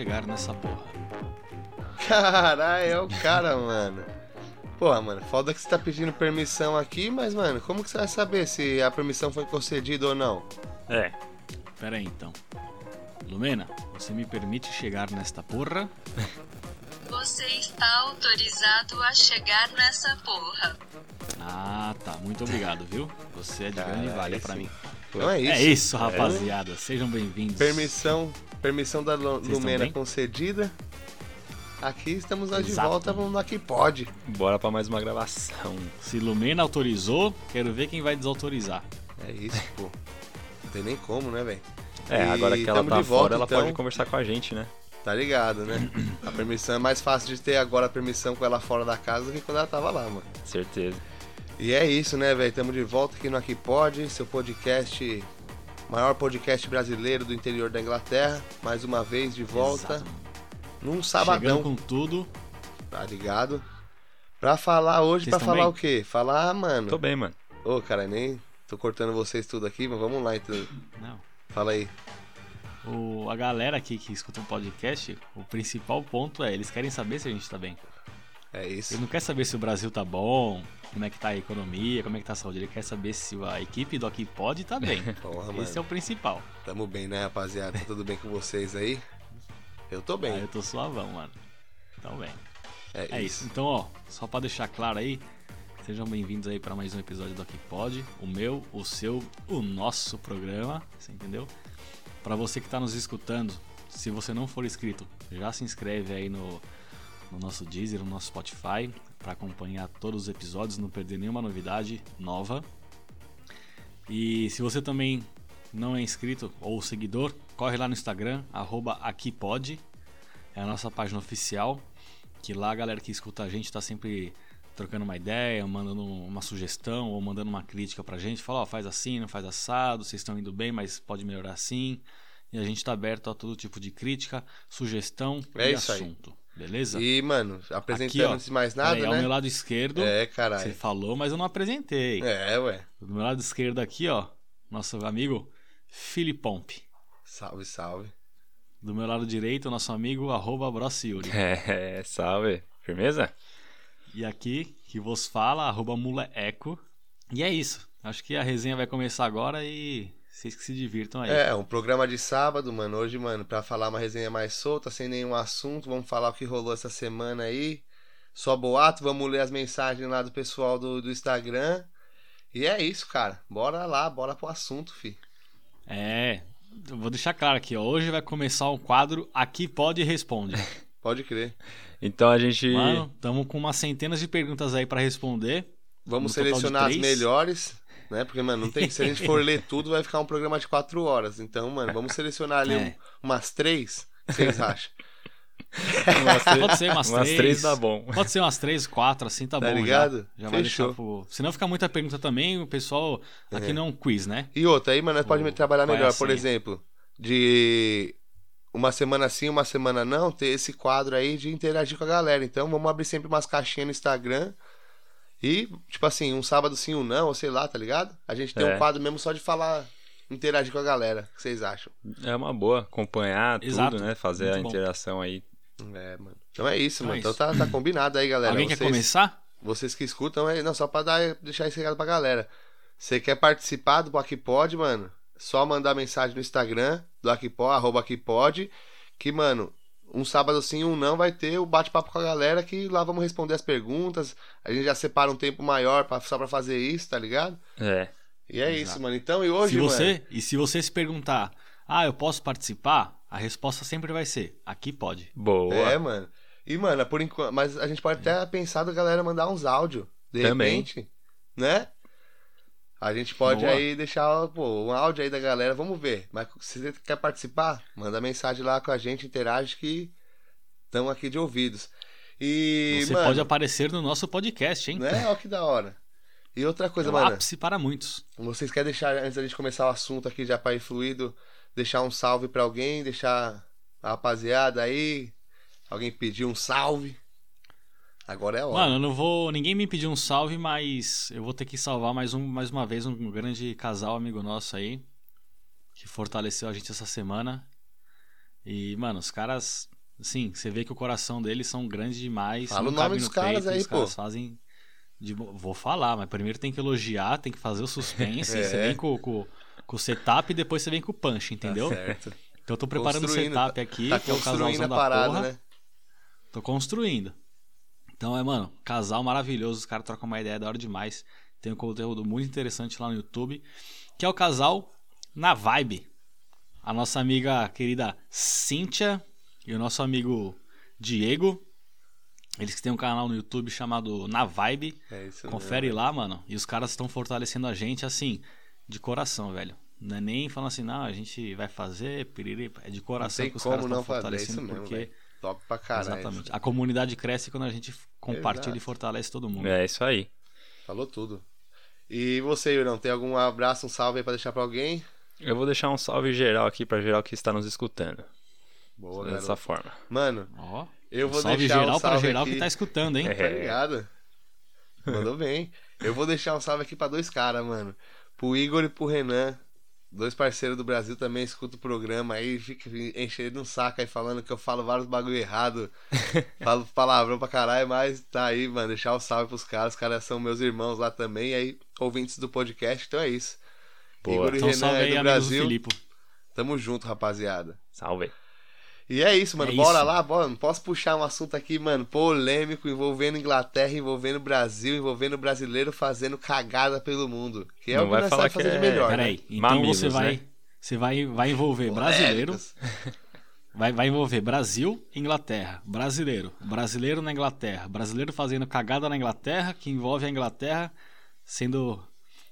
chegar nessa porra. Caralho, é o cara, mano. Porra, mano, foda que você tá pedindo permissão aqui, mas, mano, como que você vai saber se a permissão foi concedida ou não? É. Pera aí então. Lumena, você me permite chegar nesta porra? Você está autorizado a chegar nessa porra. Ah, tá. Muito obrigado, viu? Você é de grande Caralho, valia esse- pra mim. Então é isso. É isso, rapaziada. Sejam bem-vindos. Permissão, permissão da Lu- Vocês estão Lumena concedida. Aqui estamos nós de volta, vamos lá que pode. Bora pra mais uma gravação. Se Lumena autorizou, quero ver quem vai desautorizar. É isso, pô. Não tem nem como, né, velho? É, E agora que ela tá de volta, fora, ela então. pode conversar com a gente, né? Tá ligado, né? A permissão é mais fácil de ter agora a permissão com ela fora da casa do que quando ela tava lá, mano. Certeza. E é isso, né, velho? Tamo de volta aqui no Aqui Pode, seu podcast, maior podcast brasileiro do interior da Inglaterra. Mais uma vez de volta, Exato. num Chegando sabadão, com tudo. tá ligado? Pra falar hoje, Vocês pra falar bem? o quê? Falar, mano. Tô bem, mano. Ô, cara, nem tô cortando vocês tudo aqui, mas vamos lá então. Não. Fala aí. O, a galera aqui que escuta o podcast, o principal ponto é, eles querem saber se a gente tá bem. É isso. Ele não quer saber se o Brasil tá bom, como é que tá a economia, como é que tá a saúde. Ele quer saber se a equipe do Aqui Pode tá bem. Porra. Esse é o principal. Tamo bem, né, rapaziada? Tá tudo bem com vocês aí? Eu tô Ah, bem. eu tô suavão, mano. Então bem. É, É isso. Então, ó, só pra deixar claro aí, sejam bem-vindos aí pra mais um episódio do Aqui Pode. O meu, o seu, o nosso programa, você entendeu? Pra você que tá nos escutando, se você não for inscrito, já se inscreve aí no, no nosso Deezer, no nosso Spotify, pra acompanhar todos os episódios, não perder nenhuma novidade nova. E se você também não é inscrito ou seguidor, corre lá no Instagram, arroba aquipod, é a nossa página oficial, que lá a galera que escuta a gente tá sempre trocando uma ideia, mandando uma sugestão ou mandando uma crítica pra gente, fala, ó, faz assim, não faz assado, vocês estão indo bem, mas pode melhorar assim. E a gente tá aberto a todo tipo de crítica, sugestão É e isso aí. Beleza? E, mano, apresentando antes de mais nada, ao né? meu lado esquerdo, É, você caralho. falou, mas eu não apresentei. É, ué. Do meu lado esquerdo aqui, ó, nosso amigo Filipompe. Salve, salve. Do meu lado direito, nosso amigo arroba Brociuri. É, salve. Firmeza? E aqui, que vos fala, arroba muleeco. E é isso. Acho que a resenha vai começar agora e vocês que se divirtam aí. É, um programa de sábado, mano. Hoje, mano, pra falar uma resenha mais solta, sem nenhum assunto, vamos falar o que rolou essa semana aí. Só boato, vamos ler as mensagens lá do pessoal do, do Instagram. E é isso, cara. Bora lá, bora pro assunto, fi. É, eu vou deixar claro aqui, ó. Hoje vai começar o quadro Aqui Pode Responde. Pode crer. Então a gente. Mano, estamos com umas centenas de perguntas aí pra responder. Vamos No selecionar as melhores, né? Porque, mano, não tem. Se a gente for ler tudo, vai ficar um programa de quatro horas. Então, mano, vamos selecionar ali É. um- umas três. O que vocês acham? Umas três, Pode ser umas, umas três. três dá bom. Pode ser umas três, quatro, assim tá, Tá bom. já. ligado? Já, vai Fechou. deixar pro. Se não ficar muita pergunta também, o pessoal. Aqui É. não é um quiz, né? E outra, aí, mano, nós podemos trabalhar é melhor. Por senha? exemplo, de uma semana sim, uma semana não, ter esse quadro aí de interagir com a galera. Então, vamos abrir sempre umas caixinhas no Instagram. E, tipo assim, um sábado sim, um não, ou sei lá, tá ligado? A gente tem É. um quadro mesmo só de falar, interagir com a galera. O que vocês acham? É uma boa acompanhar Exato. tudo, né? Fazer Muito a bom. interação aí. É, mano. Então é isso, Então mano. é Então isso. tá, tá combinado aí, galera. Alguém vocês, quer começar? Vocês que escutam, aí, não, só pra dar, deixar esse recado pra galera. Você quer participar do Aquipod, mano? Só mandar mensagem no Instagram do Aquipod, arroba Aquipod, que, mano, um sábado sim, um não, vai ter o bate-papo com a galera que lá vamos responder as perguntas. A gente já separa um tempo maior pra, só pra fazer isso, tá ligado? É. E é Exato. isso, mano. Então, e hoje, se mano? você, E se você se perguntar, ah, eu posso participar? A resposta sempre vai ser, aqui pode. Boa. É, mano. E, mano, por enquanto. Mas a gente pode até pensar da galera mandar uns áudios. De Também. repente. Né? A gente pode Boa. aí deixar pô, um áudio aí da galera. Vamos ver. Mas se você quer participar, manda mensagem lá com a gente, interage que estamos aqui de ouvidos. E, Você mano, pode aparecer no nosso podcast, hein? né? Olha que da hora. E outra É coisa, o mano. ápice para muitos. Vocês querem deixar, antes da gente começar o assunto aqui já para ir fluido, deixar um salve pra alguém, deixar a rapaziada aí, alguém pedir um salve. Agora é a hora. Mano, eu não vou. Ninguém me pediu um salve, mas eu vou ter que salvar mais, um, mais uma vez um grande casal amigo nosso aí. Que fortaleceu a gente essa semana. E, mano, os caras, assim, você vê que o coração deles são grandes demais. Fala o nome dos no caras peito, aí, os caras pô. fazem. de Vou falar, mas primeiro tem que elogiar, tem que fazer o suspense. É. Você vem com, com, com o setup e depois você vem com o punch, entendeu? Tá certo. Então eu tô preparando o setup aqui, Tá que é o casalzão a da parada, porra. né? Tô construindo. Então é, mano, casal maravilhoso, os caras trocam uma ideia da hora demais. Tem um conteúdo muito interessante lá no YouTube, que é o casal na vibe. A nossa amiga querida Cíntia e o nosso amigo Diego. Eles que têm um canal no YouTube chamado Na Vibe. É isso Confere mesmo. lá, mano. E os caras estão fortalecendo a gente, assim, de coração, velho. Não é nem falando assim, não, a gente vai fazer, piriri. É de coração que os caras estão não fazer, fortalecendo, isso mesmo, porque. Top pra caralho. Exatamente. A comunidade cresce quando a gente compartilha Exato. e fortalece todo mundo. É isso aí. Falou tudo. E você, Yurão, tem algum abraço, um salve aí pra deixar pra alguém? Eu vou deixar um salve geral aqui pra geral que está nos escutando. Boa, Dessa garoto. forma. Mano, Ó, eu vou salve deixar geral um pra salve geral aqui. que tá escutando, hein? É. Tá ligado? Mandou bem. Eu vou deixar um salve aqui pra dois caras, mano. Pro Igor e pro Renan. Dois parceiros do Brasil também escutam o programa aí, fica enchendo um saco aí falando que eu falo vários bagulho errado. falo palavrão pra caralho, mas tá aí, mano. Deixar o salve pros caras. Os caras são meus irmãos lá também, aí, ouvintes do podcast, então é isso. Boa. Igor e Então Renan salve aí do do Brasil. Filipe. Tamo junto, rapaziada. Salve. E é isso, mano. É bora isso. lá, bora. Não posso puxar um assunto aqui, mano, polêmico, envolvendo Inglaterra, envolvendo Brasil, envolvendo brasileiro fazendo cagada pelo mundo. Que é Não o que vai nós falar fazer que de é- melhor. né? Peraí, então Mamilos, você vai. né? Você vai, vai envolver brasileiro, Polêmicos. vai, vai envolver Brasil e Inglaterra. Brasileiro. Brasileiro na Inglaterra. Brasileiro fazendo cagada na Inglaterra, que envolve a Inglaterra sendo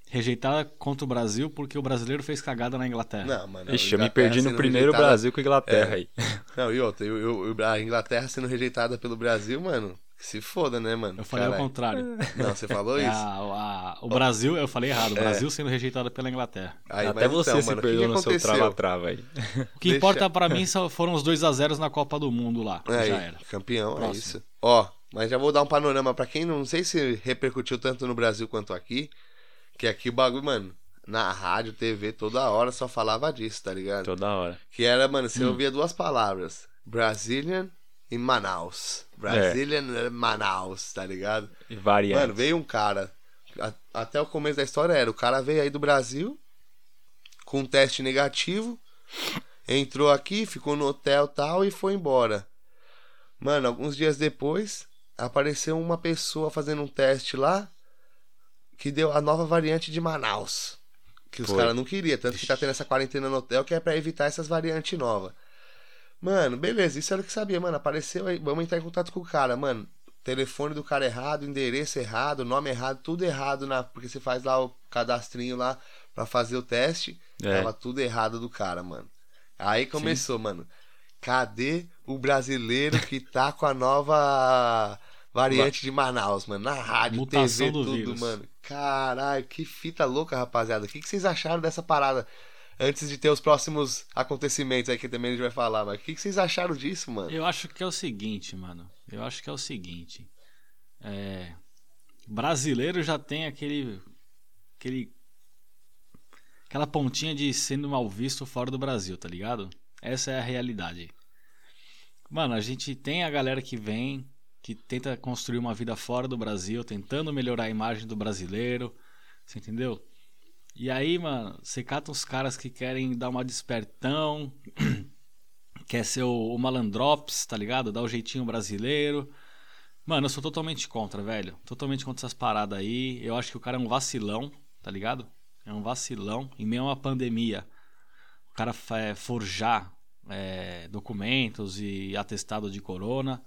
rejeitada contra o Brasil porque o brasileiro fez cagada na Inglaterra. Não, mano. Ixi, eu me perdi no primeiro rejeitada- Brasil com a Inglaterra É. aí. Não, e outra, eu, eu- eu- a Inglaterra sendo rejeitada pelo Brasil, mano, que se foda, né, mano? Eu falei ao Caralho. contrário. Não, você falou É isso? a- a- o Brasil, eu falei errado, o Brasil sendo rejeitado pela Inglaterra. Aí, Até você então, se mano, o que perdeu que no seu aconteceu? trava-trava aí. O que Deixa- importa pra mim foram os 2 a 0 na Copa do Mundo lá. Aí, Já era. campeão, é Próximo. isso. Ó, mas já vou dar um panorama pra quem não sei se repercutiu tanto no Brasil quanto aqui. Que aqui o bagulho, mano, na rádio, TV, toda hora só falava disso, tá ligado? Toda hora. Que era, mano, você Hum. ouvia duas palavras: Brazilian e Manaus. Brazilian e Manaus, tá ligado? E variante. Mano, veio um cara. a- até o começo da história era: o cara veio aí do Brasil com um teste negativo, entrou aqui, ficou no hotel tal e foi embora. Mano, alguns dias depois, apareceu uma pessoa fazendo um teste lá que deu a nova variante de Manaus. Que os caras não queriam, tanto que tá tendo essa quarentena no hotel que é pra evitar essas variantes novas. Mano, beleza, isso era o que sabia, mano. Apareceu aí, vamos entrar em contato com o cara, mano. Telefone do cara errado, endereço errado, nome errado, tudo errado na, porque você faz lá o cadastrinho lá pra fazer o teste. É. Tava tudo errado do cara, mano. Aí começou, mano. Cadê o brasileiro que tá com a nova variante de Manaus, mano? Na rádio, Mutação TV, do tudo, vírus. mano. Caralho, que fita louca, rapaziada. O que, vocês acharam dessa parada? Antes de ter os próximos acontecimentos aí que também a gente vai falar, mas o que, que vocês acharam disso, mano? Eu acho que é o seguinte, mano. Eu acho que é o seguinte. É, brasileiro já tem aquele, aquele, aquela pontinha de sendo mal visto fora do Brasil, tá ligado? Essa é a realidade. Mano, a gente tem a galera que vem, que tenta construir uma vida fora do Brasil, tentando melhorar a imagem do brasileiro, você entendeu? E aí, mano, você cata uns caras que querem dar uma despertão, quer ser o, o malandrops, tá ligado? Dar o jeitinho brasileiro. Mano, eu sou totalmente contra, velho. Totalmente contra essas paradas aí. Eu acho que o cara é um vacilão, tá ligado? É um vacilão. Em meio a uma pandemia, o cara é, forjar é, documentos e atestado de corona,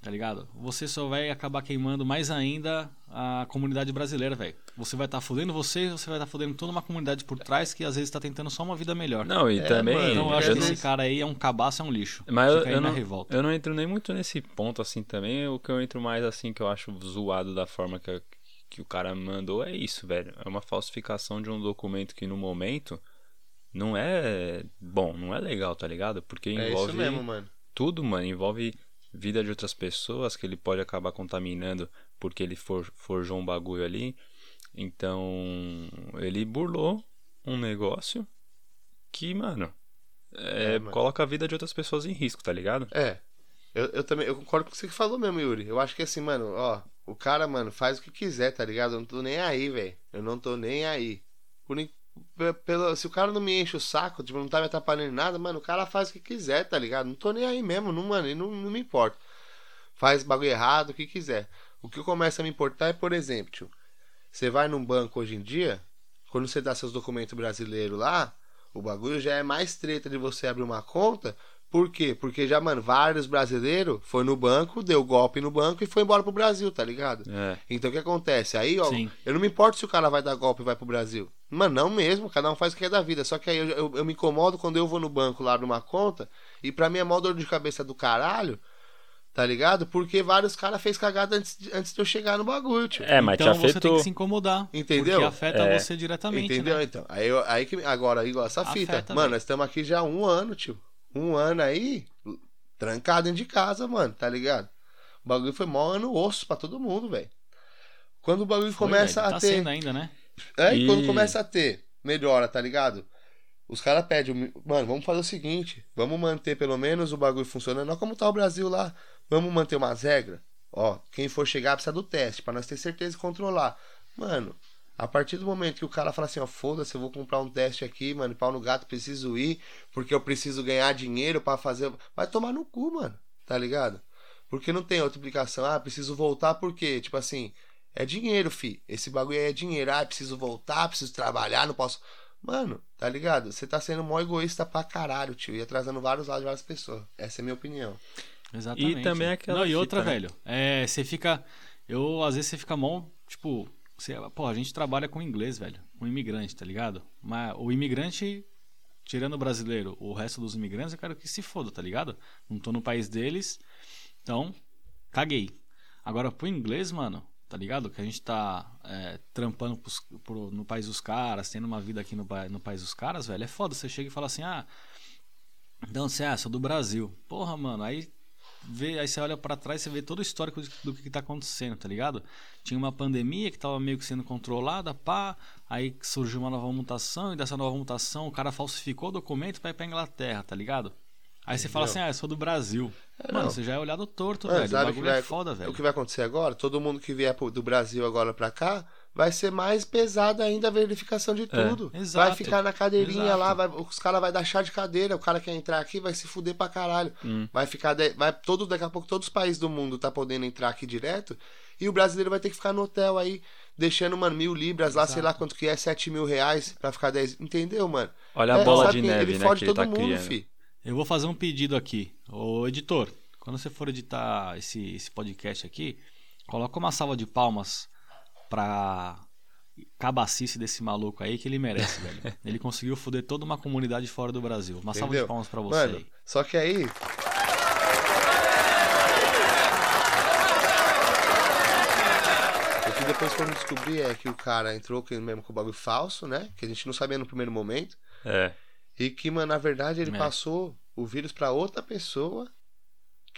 tá ligado? Você só vai acabar queimando mais ainda a comunidade brasileira, velho. Você vai estar tá fudendo você, você vai estar tá fudendo toda uma comunidade por trás que às vezes tá tentando só uma vida melhor. Não, e É, também. mano, Então eu acho eu que não- esse cara aí é um cabaço, é um lixo. Mas eu, Fica eu não, revolta. eu não entro nem muito nesse ponto assim também. O que eu entro mais assim, que eu acho zoado da forma que, que o cara mandou é isso, velho. É uma falsificação de um documento que no momento não é bom, não é legal, tá ligado? Porque É envolve isso mesmo, mano. tudo, mano. Envolve vida de outras pessoas que ele pode acabar contaminando porque ele for, forjou um bagulho ali. Então, ele burlou um negócio que, mano, é, É, mano. coloca a vida de outras pessoas em risco, tá ligado? É. Eu, eu também, eu concordo com o que você falou mesmo, Yuri. Eu acho que assim, mano, ó, o cara, mano, faz o que quiser, tá ligado? Eu não tô nem aí, velho. Eu não tô nem aí. Por, in- pe- pelo, se o cara não me enche o saco, tipo, não tá me atrapalhando em nada, mano, o cara faz o que quiser, tá ligado? Não tô nem aí mesmo, não, mano, não, não me importa. Faz bagulho errado, o que quiser. O que começa a me importar é, por exemplo, tio, você vai num banco hoje em dia, quando você dá seus documentos brasileiros lá, o bagulho já é mais treta de você abrir uma conta. Por quê? Porque já, mano, vários brasileiros foi no banco, deu golpe no banco e foi embora pro Brasil, tá ligado? É. Então o que acontece? Aí, ó, Sim. eu não me importo se o cara vai dar golpe e vai pro Brasil. Mano, não mesmo, cada um faz o que é da vida. Só que aí eu, eu, eu me incomodo quando eu vou no banco lá numa conta e pra mim é mó dor de cabeça do caralho, tá ligado? Porque vários caras fez cagada antes, de- antes de eu chegar no bagulho, tio. É, mas então te você tem afetou. que se incomodar. Entendeu? Porque afeta É. você diretamente, Entendeu? né? Então, aí, eu- aí que agora igual essa fita. Afeta, mano, nós estamos aqui já há um ano, tio. Um ano aí, trancado dentro de casa, mano, tá ligado? O bagulho foi mó ano osso pra todo mundo, velho. Quando o bagulho Foi, começa velho, a tá ter. sendo ainda, né? É, e quando começa a ter, melhora, tá ligado? Os caras pedem, mano, vamos fazer o seguinte, vamos manter pelo menos o bagulho funcionando, não como tá o Brasil lá. Vamos manter umas regras. Ó, quem for chegar precisa do teste, pra nós ter certeza e controlar. Mano, a partir do momento que o cara fala assim, ó, foda-se, eu vou comprar um teste aqui, mano, pau no gato, preciso ir, porque eu preciso ganhar dinheiro pra fazer. Vai tomar no cu, mano, tá ligado? Porque não tem outra explicação. Ah, preciso voltar porque, tipo assim, é dinheiro, fi. Esse bagulho aí é dinheiro. Ah, preciso voltar, preciso trabalhar, não posso. Mano, tá ligado? Você tá sendo mó egoísta pra caralho, tio. E atrasando vários lados de várias pessoas. Essa é a minha opinião. Exatamente. E também aquela Não, e fita, outra, né? velho. É, você fica. Eu, às vezes, você fica mó. Tipo, pô, a gente trabalha com inglês, velho. Com imigrante, tá ligado? Mas o imigrante, tirando o brasileiro, o resto dos imigrantes, eu quero que se foda, tá ligado? Não tô no país deles. Então, caguei. Agora, pro inglês, mano, tá ligado? Que a gente tá é, trampando pros- pro- no país dos caras, tendo uma vida aqui no, no país dos caras, velho. É foda. Você chega e fala assim, ah. Então, você, ah, sou do Brasil. Porra, mano, aí vê, aí você olha pra trás e você vê todo o histórico do que, que tá acontecendo, tá ligado? Tinha uma pandemia que tava meio que sendo controlada, pá, aí surgiu uma nova mutação, e dessa nova mutação o cara falsificou o documento pra ir pra Inglaterra, tá ligado? Aí você fala assim, ah, eu sou do Brasil. Mano, não. você já é olhado torto, Mano, velho. O bagulho vai- é foda, velho. O que vai acontecer agora? Todo mundo que vier pro- do Brasil agora pra cá vai ser mais pesada ainda a verificação de tudo. É, exato. vai ficar na cadeirinha Exato. lá, vai- os caras vai dar chá de cadeira, o cara quer entrar aqui vai se fuder pra caralho. Hum. Vai ficar de- vai todo daqui a pouco todos os países do mundo tá podendo entrar aqui direto e o brasileiro vai ter que ficar no hotel aí deixando mano mil libras lá, sei lá quanto que é, sete mil reais pra ficar 10, entendeu, mano? Olha a É, bola sabe de neve, ele né, fode que ele todo tá mundo, criando. fi. Eu vou fazer um pedido aqui. Ô, editor, quando você for editar esse, esse podcast aqui, coloca uma salva de palmas pra cabacice desse maluco aí que ele merece, velho. Ele conseguiu foder toda uma comunidade fora do Brasil. Uma salva de palmas pra você Mano, aí. só que aí. O que depois fomos descobrir é que o cara entrou com- mesmo com o bagulho falso, né? Que a gente não sabia no primeiro momento. É. E que, mano, na verdade ele É. passou o vírus pra outra pessoa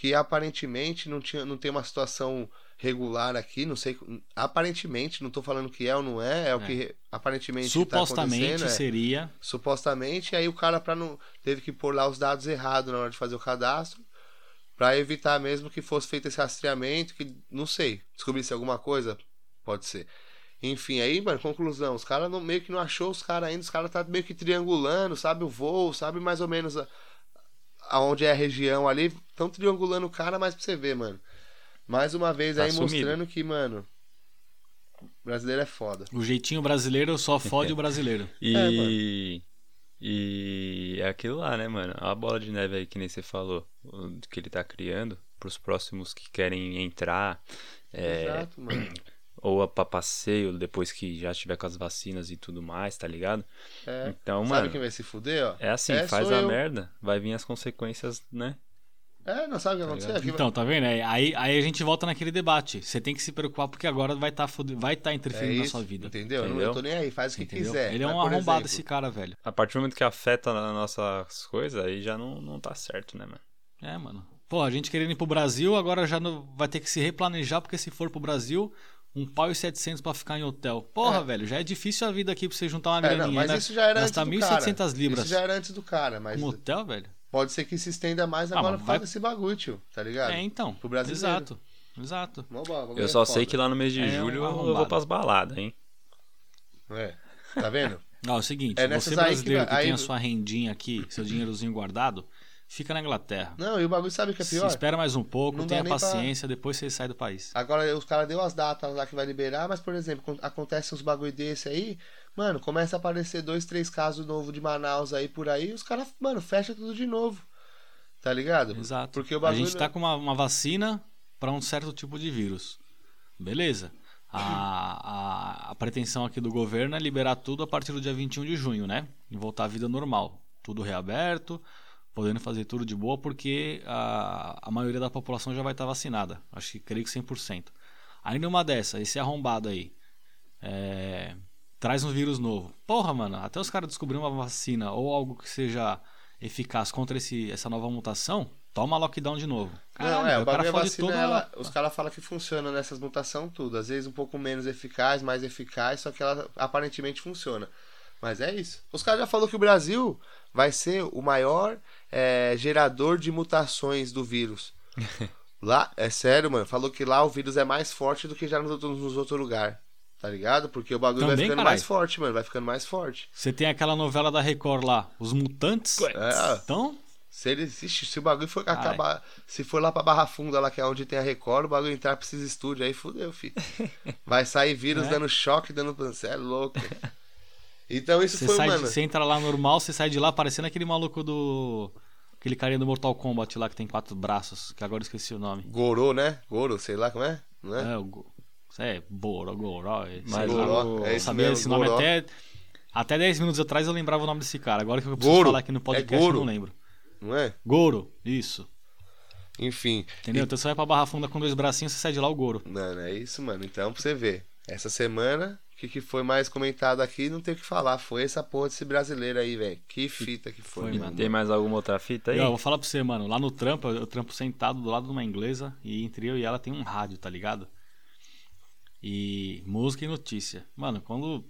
que aparentemente não, tinha, não tem uma situação regular aqui, não sei. Aparentemente, não tô falando que é ou não é, é o É. que aparentemente tá Supostamente é. seria. supostamente, aí o cara para não teve que pôr lá os dados errados na hora de fazer o cadastro, Pra evitar mesmo que fosse feito esse rastreamento, que não sei, descobrisse alguma coisa, pode ser. Enfim, aí, mano, conclusão, os caras meio que não achou os caras ainda, os caras tá meio que triangulando, sabe o voo, sabe mais ou menos a- aonde é a região ali, estão triangulando o cara, mas pra você ver, mano. Mais uma vez Tá aí sumido. mostrando que, mano, brasileiro é foda. O jeitinho brasileiro só fode o brasileiro. E. É, e é aquilo lá, né, mano? A bola de neve aí que nem você falou, o que ele tá criando pros próximos que querem entrar. É, Exato, mano. ou a pra passeio depois que já estiver com as vacinas e tudo mais, tá ligado? É. Então, Sabe mano, quem vai se fuder, ó? é assim, É, faz a eu. merda, vai vir as consequências, né? É, não sabe o que? Aqui vai- Então, tá vendo? Aí, aí aí a gente volta naquele debate. Você tem que se preocupar porque agora vai estar vai tá É interferindo na isso, sua vida. Entendeu? Eu não- Entendeu? Eu tô nem aí, faz o que Entendeu? quiser. Ele é um arrombado exemplo, esse cara, velho. A partir do momento que afeta nas nossas coisas, aí já não, não tá certo, né, mano? É, mano. Pô, a gente querendo ir pro Brasil, agora já não vai ter que se replanejar, porque se for pro Brasil, um pau e 700 pra ficar em hotel. Porra, É. velho, já é difícil a vida aqui pra você juntar uma É, não, graninha. mas né? isso já era antes Gastar do 1.700 cara. libras Isso já era antes do cara, mas com hotel, velho. pode ser que se estenda mais Ah, agora por vai- causa desse bagulho, tio. Tá ligado? É, então. Pro brasileiro. Exato. Exato. Eu é só foda. sei que lá no mês de É um julho eu vou pras baladas, hein? É. Tá vendo? Ó, é o seguinte, É você aí que brasileiro que, vai- tem aí- a sua rendinha aqui, seu dinheirozinho guardado, fica na Inglaterra. Não, e o bagulho sabe o que é Se pior? espera mais um pouco, Não tenha nem pra- paciência, depois você sai do país. Agora os caras deu as datas lá que vai liberar, mas por exemplo, quando acontece uns bagulho desse aí, mano, começa a aparecer dois, três casos novos de Manaus aí por aí, os caras, mano, fecha tudo de novo. Tá ligado? Exato. Porque o a bagulho gente tá com uma, uma vacina para um certo tipo de vírus. Beleza. A, a, a pretensão aqui do governo é liberar tudo a partir do dia 21 de junho, né? E voltar à vida normal. Tudo reaberto, podendo fazer tudo de boa, porque a, a maioria da população já vai estar vacinada. Acho que creio que 100%. Ainda uma dessa, esse arrombado aí. é, traz um vírus novo. Porra, mano, até os caras descobrirem uma vacina ou algo que seja eficaz contra esse, essa nova mutação, toma lockdown de novo. Não, é, o bagulho é fode vacina, toda- ela- os caras falam que funciona nessas mutações tudo. Às vezes um pouco menos eficaz, mais eficaz, só que ela aparentemente funciona. Mas é isso. Os caras já falaram que o Brasil vai ser o maior é, gerador de mutações do vírus. lá, é sério, mano. Falou que lá o vírus é mais forte do que já nos outros, nos outros lugares. Tá ligado? Porque o bagulho vai Também, ficando caralho. mais forte, mano. Vai ficando mais forte. Você tem aquela novela da Record lá, Os Mutantes. É. Então, Se ele existe, se o bagulho for acabar. Se for lá pra Barra Funda, lá que é onde tem a Record, o bagulho entrar pra esses estúdios aí, fudeu, filho. Vai sair vírus É. dando choque, dando. Você é louco. Então isso você, foi, sai, mano. você entra lá normal, você sai de lá parecendo aquele maluco do. Aquele carinha do Mortal Kombat lá que tem quatro braços, que agora eu esqueci o nome. Gorô, né? Goro, sei lá como é? Não é? É, o. Go- é Boro, Goró. sei Mas. Goró, é Eu esse sabia mesmo, esse nome Goró. até. Até 10 minutos atrás eu lembrava o nome desse cara. Agora que eu preciso Goro. falar aqui no podcast É eu Goro. não lembro. Não é? Goro, isso. Enfim. Entendeu? Então você vai pra Barra Funda com dois bracinhos, você sai de lá o Goro. Mano, é isso, mano. Então, pra você ver. Essa semana, que, que foi mais comentado aqui, não tem o que falar. Foi essa porra desse brasileiro aí, velho. Que fita que foi, Foi, mano. Tem mais alguma outra fita aí? Ó, eu vou falar pra você, mano. Lá no trampo, eu eu trampo sentado do lado de uma inglesa e entre eu e ela tem um rádio, tá ligado? E música e notícia. Mano, quando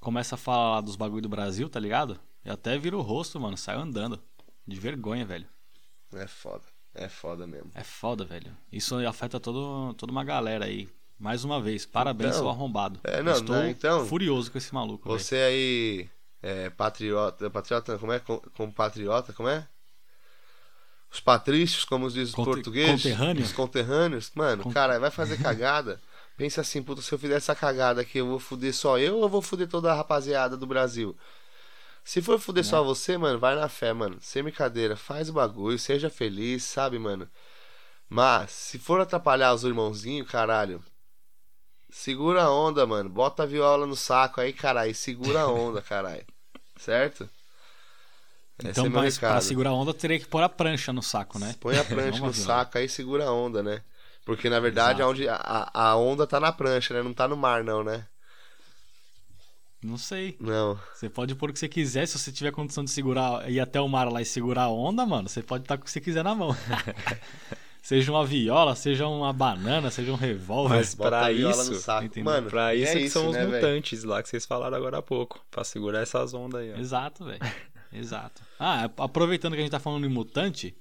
começa a falar dos bagulho do Brasil, tá ligado? Eu até viro o rosto, mano, saio andando. De vergonha, velho. É foda. É foda mesmo. É foda, velho. Isso afeta todo, toda uma galera aí. Mais uma vez, parabéns, Então, seu arrombado. é, não, Estou não, então, furioso com esse maluco. Você aí, é, patriota, patriota, como é? Com- Compatriota, como é? Os patrícios, como diz os Conte- portugueses. conterrâneo? Os conterrâneos. Mano, Con- cara, vai fazer cagada. Pensa assim, puta, se eu fizer essa cagada aqui, eu vou fuder só eu ou eu vou fuder toda a rapaziada do Brasil? Se for fuder Né? só você, mano, vai na fé, mano. Sem brincadeira, faz o bagulho, seja feliz, sabe, mano? Mas, se for atrapalhar os irmãozinhos, caralho, segura a onda, mano. Bota a viola no saco aí, caralho. Segura a onda, caralho. Certo? Esse Então, é mas pra segurar a onda, teria que pôr a prancha no saco, né? Põe a prancha no saco aí segura a onda, né? Porque na verdade onde a, a onda tá na prancha, né? Não tá no mar, não, né? Não sei. Não. Você pode pôr o que você quiser, se você tiver condição de segurar, ir até o mar lá e segurar a onda, mano, você pode estar com o que você quiser na mão. seja uma viola, seja uma banana, seja um revólver. Mas pra isso, no? Mano, Pra isso é que são os né, velho? mutantes lá que vocês falaram agora há pouco. Pra segurar essas ondas aí, ó. Exato, velho. Exato. Ah, aproveitando que a gente tá falando em mutante,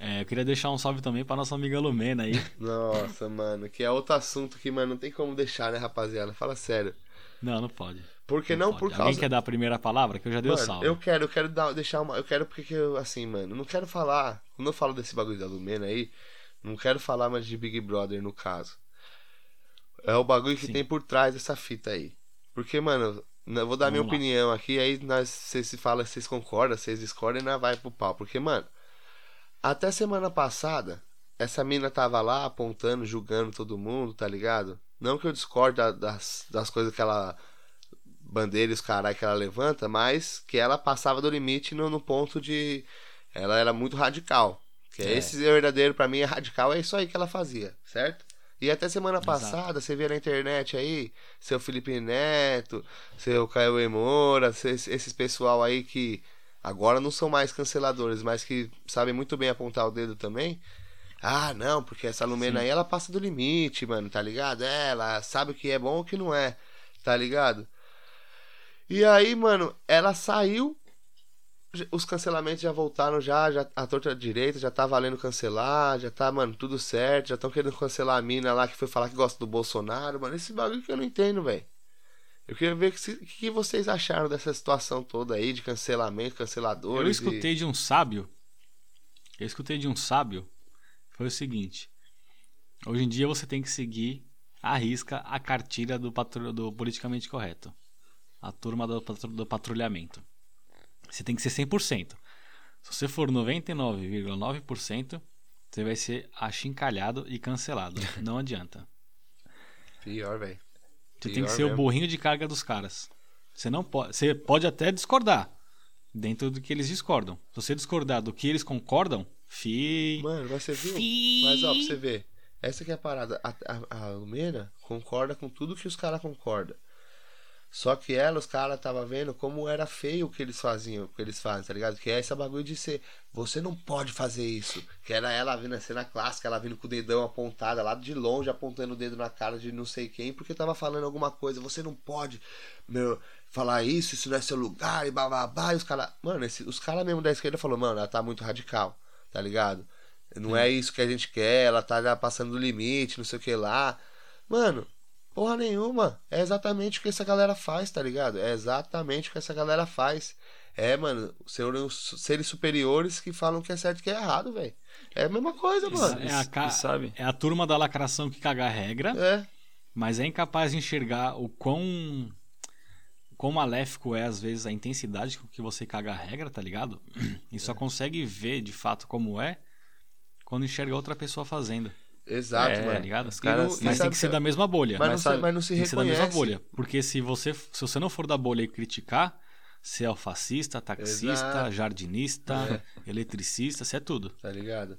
é, eu queria deixar um salve também pra nossa amiga Lumena aí. Nossa, mano, que é outro assunto que, mano, não tem como deixar, né, rapaziada? Fala sério. Não, não pode. Porque não, pode. por Alguém causa. quer dar a primeira palavra? Que eu já dei o Mano, salve. eu quero, eu quero dar, deixar uma. Eu quero porque que eu, assim, mano, não quero falar. Quando eu falo desse bagulho da Lumena aí, não quero falar mais de Big Brother no caso. É o bagulho que Sim. tem por trás dessa fita aí. Porque, mano, eu vou dar minha Vamos lá. opinião aqui, aí nós, vocês se falam, vocês concordam, vocês discordam e nós vai pro pau. Porque, mano, até semana passada, essa mina tava lá apontando, julgando todo mundo, tá ligado? Não que eu discorde da- das, das coisas que ela. bandeira e os caralho que ela levanta, mas que ela passava do limite no, no ponto de. Ela era muito radical. Que é. É. esse verdadeiro, pra mim, é radical, é isso aí que ela fazia, certo? E até semana Exato. passada, você vê na internet aí, seu Felipe Neto, seu Caio Emora, esses pessoal aí que agora não são mais canceladores, mas que sabem muito bem apontar o dedo também. Ah, não, porque essa Lumena Sim. aí ela passa do limite, mano, tá ligado? É, ela sabe o que é bom e o que não é, tá ligado? E aí, mano, ela saiu. Os cancelamentos já voltaram já, já a torta direita já tá valendo cancelar, já tá, mano, tudo certo, já estão querendo cancelar a mina lá que foi falar que gosta do Bolsonaro, mano, esse bagulho que eu não entendo, velho. Eu queria ver o que, que vocês acharam dessa situação toda aí de cancelamento, canceladores. Eu e- escutei de um sábio. Eu escutei de um sábio. Foi o seguinte. Hoje em dia você tem que seguir à risca a cartilha do, patru- do politicamente correto. A turma do, patru- do patrulhamento. Você tem que ser 100%. Se você for 99,9%, você vai ser achincalhado e cancelado. Não adianta. Pior, velho. Você tem que ser o mesmo. burrinho de carga dos caras. Você não pode, você pode até discordar dentro do que eles discordam. Se você discordar do que eles concordam, fi, Mano, mas você viu? fi. Mas ó, pra você ver. Essa que é a parada. A, a, a Lumena concorda com tudo que os caras concordam. Só que ela, os caras tava vendo como era feio o que eles faziam, o que eles fazem, tá ligado? Que é esse bagulho de ser, você não pode fazer isso. Que era ela vindo a cena clássica, ela vindo com o dedão apontado, lá de longe, apontando o dedo na cara de não sei quem, porque tava falando alguma coisa. Você não pode, meu, falar isso, isso não é seu lugar, e bababá. E os caras, mano, esse- os caras mesmo da esquerda falou, mano, ela tá muito radical, tá ligado? Não é isso que a gente quer, ela tá já passando do limite, não sei o que lá. Mano, porra nenhuma. É exatamente o que essa galera faz, tá ligado? É exatamente o que essa galera faz. É, mano, seres superiores que falam que é certo e que é errado, velho. É a mesma coisa, mano. é, a, ca- sabe? é a turma da lacração que caga a regra, É, mas é incapaz de enxergar o quão quão maléfico é às vezes a intensidade com que você caga a regra, tá ligado? E É. só consegue ver de fato como é quando enxerga outra pessoa fazendo, exato, É, tá mano. ligado? os caras- Mas tem que ser da mesma bolha. Mas, não Mas se, sabe- mas não se Tem que ser da mesma reconhece. bolha. Porque se você, se você não for da bolha e criticar, você é o fascista, taxista, Exato. jardinista, eletricista, você é tudo. Tá ligado?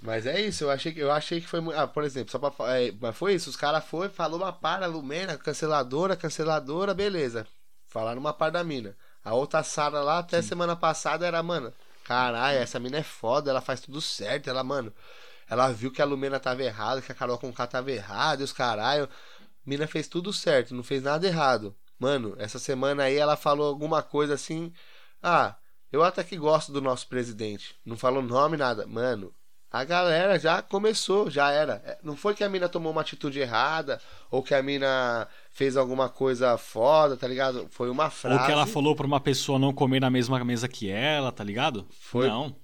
Mas é isso, eu achei que, eu achei que foi muito. Ah, por exemplo, só pra. é, mas foi isso, os caras foi, falou uma para, Lumena, canceladora, canceladora, beleza. Falaram uma par da mina. A outra Sara lá, até semana passada, era, mano, caralho, essa mina é foda, ela faz tudo certo. Ela, mano, ela viu que a Lumena tava errada, que a Carol com K tava errada, e os caralho. Mina fez tudo certo, não fez nada errado. Mano, essa semana aí ela falou alguma coisa assim. Ah, eu até que gosto do nosso presidente. Não falou nome, nada. Mano, a galera já começou, já era. É, Não foi que a mina tomou uma atitude errada, ou que a mina fez alguma coisa foda, tá ligado? Foi uma frase. Ou que ela falou pra uma pessoa não comer na mesma mesa que ela, tá ligado? Foi- Não.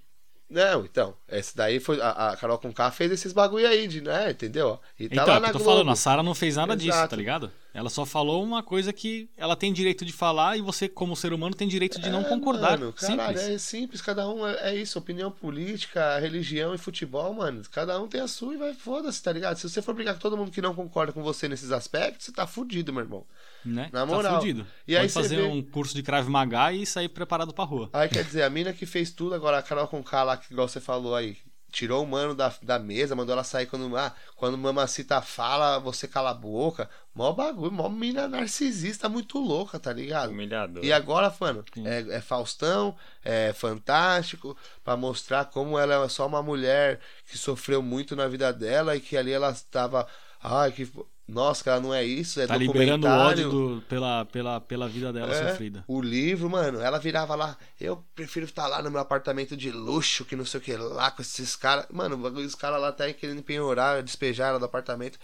Não, então, esse daí foi. A, a Carol com K fez esses bagulho aí, de, né? Entendeu? E tá Então, lá é o que na eu tô Globo. falando, a Sara não fez nada disso, Exato. tá ligado? Ela só falou uma coisa que ela tem direito de falar e você, como ser humano, tem direito de não É, concordar. Mano, caralho, Simples. é simples, cada um é, é isso, opinião política, religião e futebol, mano. Cada um tem a sua e vai, foda-se, tá ligado? Se você for brigar com todo mundo que não concorda com você nesses aspectos, você tá fudido, meu irmão. Né? Na Tá moral. fudido. E aí Pode você fazer vê- um curso de Krav Maga e sair preparado pra rua. Aí quer dizer, a mina que fez tudo, agora a Carol com K lá, que igual você falou aí, tirou o mano da, da mesa, mandou ela sair quando, ah, quando Mamacita fala, você cala a boca. Mó bagulho, mó mina narcisista muito louca, tá ligado? Humilhador. E agora, mano, é, é Faustão, é fantástico, pra mostrar como ela é só uma mulher que sofreu muito na vida dela e que ali ela estava. Ai, que. Nossa, ela não é isso, é Tá liberando o ódio do- pela, pela, pela vida dela É, sofrida. O livro, mano, ela virava lá. Eu prefiro estar lá no meu apartamento de luxo, que não sei o que lá, com esses caras. Mano, os caras lá tá querendo penhorar, despejar ela do apartamento.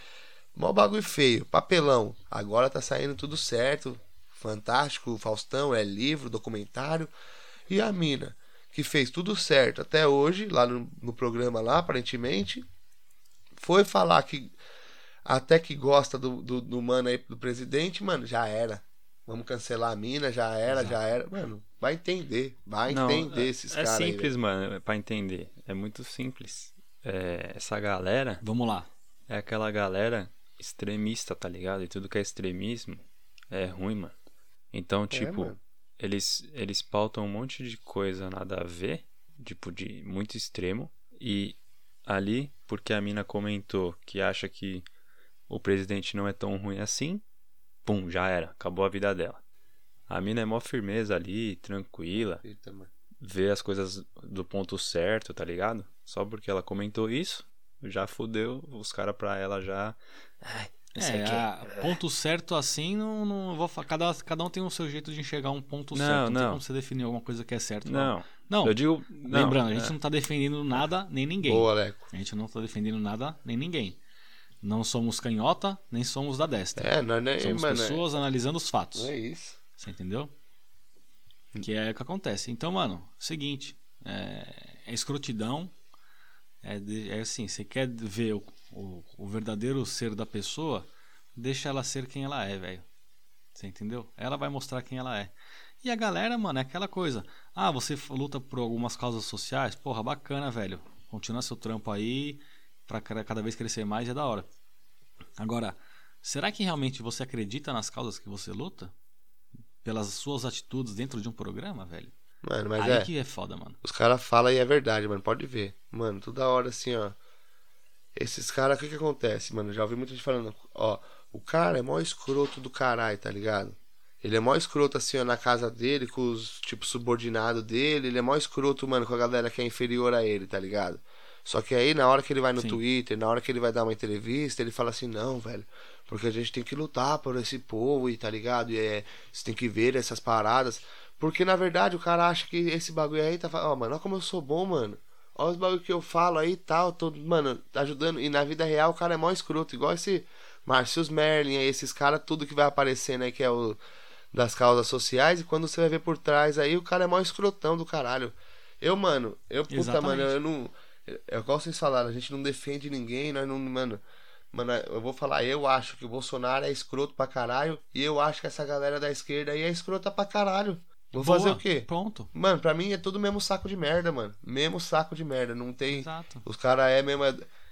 Mó bagulho feio, papelão. Agora tá saindo tudo certo. Fantástico, Faustão, é livro, documentário. E a mina, que fez tudo certo até hoje, lá no, no programa lá, aparentemente, foi falar que até que gosta do, do, do mano aí, do presidente, mano, já era. Vamos cancelar a mina, já era, já era. Mano, vai entender. Vai Não, entender é- esses É caras aí. simples, velho. mano, pra entender. É muito simples. É, essa galera Vamos lá. é aquela galera extremista, tá ligado? E tudo que é extremismo é ruim, mano. Então, tipo, mano. eles, eles pautam um monte de coisa nada a ver, tipo, de muito extremo. E ali, porque a mina comentou que acha que o presidente não é tão ruim assim, pum, já era, acabou a vida dela. A mina é mó firmeza ali, tranquila, Eita, vê as coisas do ponto certo, tá ligado? Só porque ela comentou isso, já fudeu os caras pra ela já. Ai, não É, a- ponto certo assim, não, não vou. Cada, cada um tem o seu jeito de enxergar um ponto Não, certo. Não, tem não. como você definir alguma coisa que é certo. Não, Não. eu digo. não, Lembrando, a gente é. não tá defendendo nada nem ninguém. Boa, Leco. A gente não tá defendendo nada nem ninguém. Não somos canhota, nem somos da destra. É, nós nem, somos mano. é- pessoas analisando os fatos. Não é isso. Você entendeu? Que é o que acontece. Então, mano, seguinte. É, é escrotidão. É, é assim, você quer ver o, o, o verdadeiro ser da pessoa, deixa ela ser quem ela é, velho. Você entendeu? Ela vai mostrar quem ela é. E a galera, mano, é aquela coisa. Ah, você luta por algumas causas sociais? Porra, bacana, velho. Continua seu trampo aí pra ca- cada vez crescer mais, é da hora. Agora, será que realmente você acredita nas causas que você luta? Pelas suas atitudes dentro de um programa, velho? Mano, mas aí é. que é foda, mano. Os caras falam e é verdade, mano. Pode ver. Mano, toda hora assim, ó. Esses caras, o que que acontece, mano? Já ouvi muita gente falando, ó. O cara é mó escroto do caralho, tá ligado? Ele é mó escroto assim, ó, na casa dele, com os, tipo, subordinado dele. Ele é mó escroto, mano, com a galera que é inferior a ele, tá ligado? Só que aí, na hora que ele vai no Sim. Twitter, na hora que ele vai dar uma entrevista, ele fala assim, não, velho, porque a gente tem que lutar por esse povo e tá ligado? E é, você tem que ver essas paradas. Porque na verdade o cara acha que esse bagulho aí tá falando, ó, mano, olha como eu sou bom, mano. Olha os bagulho que eu falo aí e tal, tô, mano, tá ajudando. E na vida real o cara é mó escroto, igual esse Marcius Merlin, aí, esses caras, tudo que vai aparecendo aí, que é o das causas sociais, e quando você vai ver por trás aí, o cara é mó escrotão do caralho. Eu, mano, eu, puta, Exatamente. mano, eu não. É igual vocês falaram, a gente não defende ninguém, nós não, mano. Mano, eu vou falar, eu acho que o Bolsonaro é escroto pra caralho, e eu acho que essa galera da esquerda aí é escrota pra caralho. Vou Boa, fazer o quê? Pronto. Mano, pra mim é tudo mesmo saco de merda, mano. Mesmo saco de merda. Não tem. Exato. Os caras é mesmo.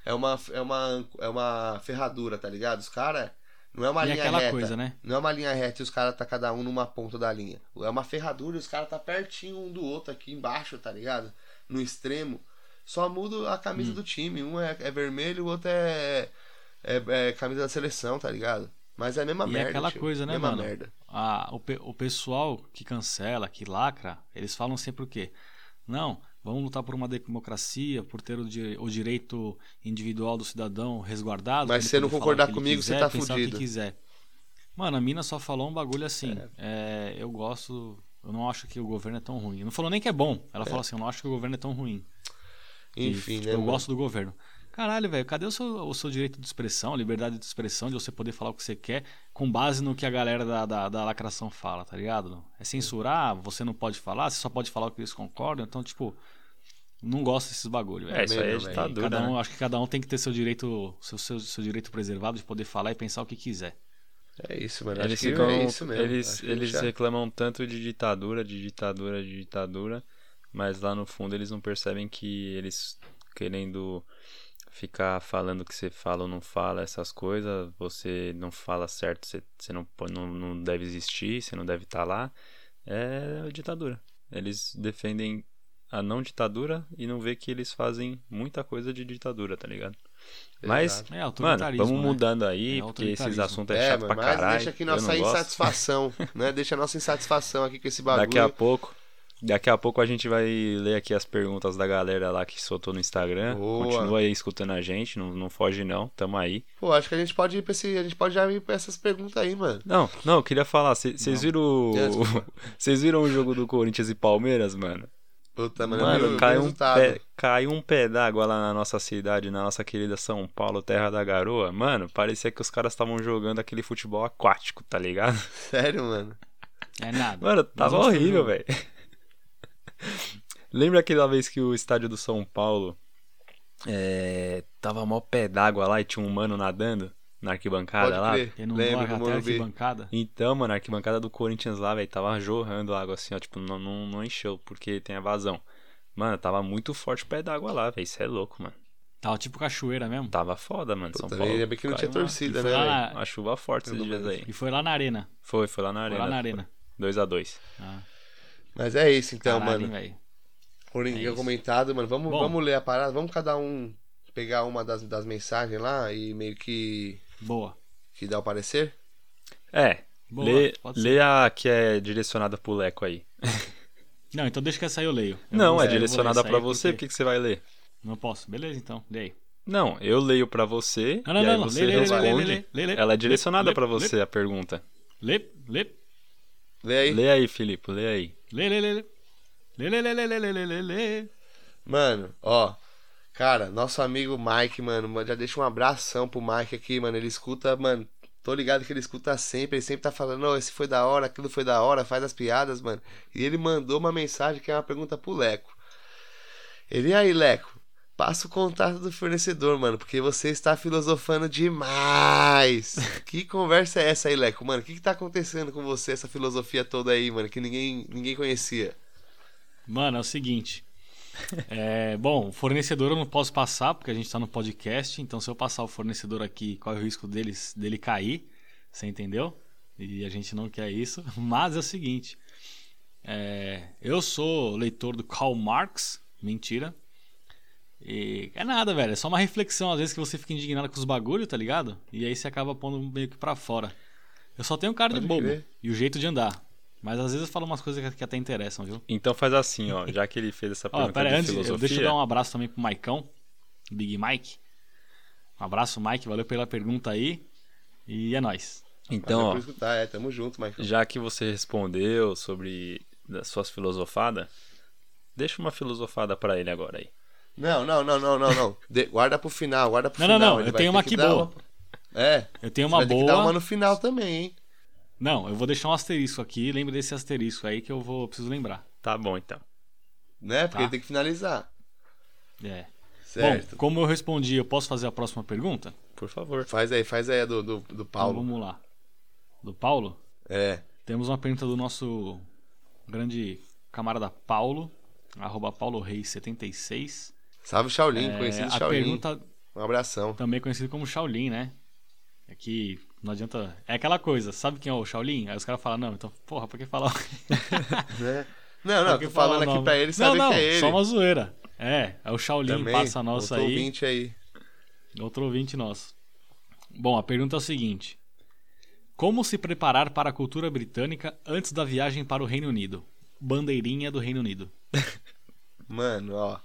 É uma, é, uma, é uma ferradura, tá ligado? Os caras. Não é uma E linha aquela reta. coisa, né? Não é uma linha reta e os caras tá cada um numa ponta da linha. É uma ferradura e os caras tá pertinho um do outro aqui embaixo, tá ligado? No extremo. Só muda a camisa Hum. do time. Um é, é vermelho, o outro é, é, é camisa da seleção, tá ligado? Mas é a mesma E é merda. aquela tio. coisa, né, mesma mano? merda. a- o, pe- o pessoal que cancela, que lacra, eles falam sempre o quê? Não, vamos lutar por uma democracia, por ter o, o direito individual do cidadão resguardado. Mas se você não concordar comigo, você quiser, tá o que fudido. quiser. Mano, a mina só falou um bagulho assim. é, eu gosto. Eu não acho que o governo é tão ruim. Não falou nem que é bom. Ela falou assim: eu não acho que o governo é tão ruim. E, Enfim, tipo, né? Eu mano? gosto do governo. Caralho, velho, cadê o seu, o seu direito de expressão, liberdade de expressão, de você poder falar o que você quer, com base no que a galera da, da, da lacração fala, tá ligado? É censurar, você não pode falar, você só pode falar o que eles concordam, então, tipo, não gosto desses bagulho, velho. É, isso aí é ditadura. Cada um, né? acho que cada um tem que ter seu direito, seu, seu, seu direito preservado de poder falar e pensar o que quiser. É isso, mano. Eles, Acho que ficam, é isso mesmo. eles, que eles já- reclamam tanto de ditadura, de ditadura, de ditadura, mas lá no fundo eles não percebem que eles querendo ficar falando que você fala ou não fala, essas coisas, você não fala certo, você, você não, não, não deve existir, você não deve estar lá, é ditadura. Eles defendem a não ditadura e não vê que eles fazem muita coisa de ditadura, tá ligado? Mas, Exato. É mano, vamos né? mudando aí, É porque esses assuntos é É, chato mano, pra mas caralho. deixa aqui nossa insatisfação, né? Deixa a nossa insatisfação aqui com esse bagulho. Daqui a pouco. Daqui a pouco a gente vai ler aqui as perguntas da galera lá que soltou no Instagram. Boa. Continua aí escutando a gente, não, não foge não, tamo aí. Pô, acho que a gente pode ir pra esse. A gente pode já ir pra essas perguntas aí, mano. Não, não, eu queria falar, vocês viram. Vocês viram o jogo do Corinthians e Palmeiras, mano? Puta, mano, Mano, o caiu um, pé, caiu um pé d'água lá na nossa cidade, na nossa querida São Paulo, terra da garoa. Mano, parecia que os caras estavam jogando aquele futebol aquático, tá ligado? Sério, mano. É nada. Mano, tava horrível, velho. Lembra aquela vez que o estádio do São Paulo é, tava mó pé d'água lá e tinha um mano nadando na arquibancada Pode lá? crer. Quem não no até a arquibancada. Então, mano, a arquibancada do Corinthians lá, velho, tava jorrando água assim, ó, tipo, não, não, não encheu porque tem a vazão. Mano, tava muito forte o pé d'água lá, velho, isso é louco, mano. Tava tipo cachoeira mesmo. Tava foda, mano, São Paulo. ainda bem que não tinha torcida, foi né, na- Uma chuva forte esses dias aí. E foi lá na arena. Foi, foi lá na Foi arena. lá na arena. 2x2. Ah, Mas é isso então, caralho, mano. velho. Coringa É comentado, mano. Vamos, Bom. vamos ler a parada. Vamos cada um pegar uma das, das mensagens lá e meio que, Boa. que dar o parecer. É, Boa, lê, lê a que é direcionada pro Leco aí. Não, então deixa que essa aí eu leio. Eu não, é direcionada aí você, o porque- que, que você vai ler? Não posso. Beleza, então. Lê aí. Não, eu leio pra você Não, não, e aí não, você Lê, lê, lê, lê, responde. lê, lê, lê, Ela é direcionada lê, você a pergunta. Lê, lê, Lê aí. Lê aí, Filipe, lê aí. Lê, lê, lê, lê. Lê, lê, lê, lê, lê, lê, lê, Mano, ó. Cara, nosso amigo Mike, mano, já deixa um abração pro Mike aqui, mano. Ele escuta, mano. Tô ligado que ele escuta sempre, ele sempre tá falando, esse foi da hora, aquilo foi da hora, faz as piadas, mano. E ele mandou uma mensagem que é uma pergunta pro Leco. Ele aí, Leco, Passa o contato do fornecedor, mano, porque você está filosofando demais. que conversa é essa aí, Leco? Mano, o que, que tá acontecendo com você, essa filosofia toda aí, mano, que ninguém, ninguém conhecia? Mano, é o seguinte. É, bom, fornecedor eu não posso passar porque a gente tá no podcast, então se eu passar o fornecedor aqui, corre o risco deles, dele cair, você entendeu? E a gente não quer isso. Mas é o seguinte: é, eu sou leitor do Karl Marx, mentira. E é nada, velho, é só uma reflexão, às vezes que você fica indignado com os bagulho, tá ligado? E aí você acaba pondo meio que pra fora. Eu só tenho cara de Pode bobo crer. e o jeito de andar. Mas às vezes eu falo umas coisas que, até interessam, viu? Então faz assim, ó, já que ele fez essa Ó, pergunta pera aí, de antes, eu- filosofia... deixa eu dar um abraço também pro Maicão, Big Mike. Um abraço, Mike, valeu pela pergunta aí. E é nóis. Então, Valeu ó, escutar, é, tamo junto, Mike. já que você respondeu sobre das suas filosofadas, deixa uma filosofada pra ele agora aí. Não, não, não, não, não, não. De- guarda pro final, guarda pro Não, não, final. não, Ele eu vai tenho uma que aqui boa. uma- É. Eu tenho uma vai ter que boa. dar uma no final também, hein? Não, eu vou deixar um asterisco aqui. Lembre desse asterisco aí que eu vou preciso lembrar. Tá bom, então. Né? Porque Tá. tem que finalizar. É. Certo. Bom, como eu respondi, eu posso fazer a próxima pergunta? Por favor. Faz aí, faz aí a do, do, do Então Paulo. vamos lá. Do Paulo? É. Temos uma pergunta do nosso grande camarada Paulo, arroba Paulo Reis 76. Salve Shaolin, É, conhecido Shaolin. pergunta Um abração. também conhecido como Shaolin, né? É que não adianta. É aquela coisa, sabe quem é o Shaolin? Aí os caras falam, não, então, porra, por que falar? Né? Não, não, tô falando aqui pra ele Não, saber não, que é ele. Só uma zoeira. É, é o Shaolin, Também, passa nossa outro aí. ouvinte aí. Outro ouvinte nosso. Bom, a pergunta é o seguinte: Como se preparar para a cultura britânica antes da viagem para o Reino Unido? Bandeirinha do Reino Unido. Mano, ó.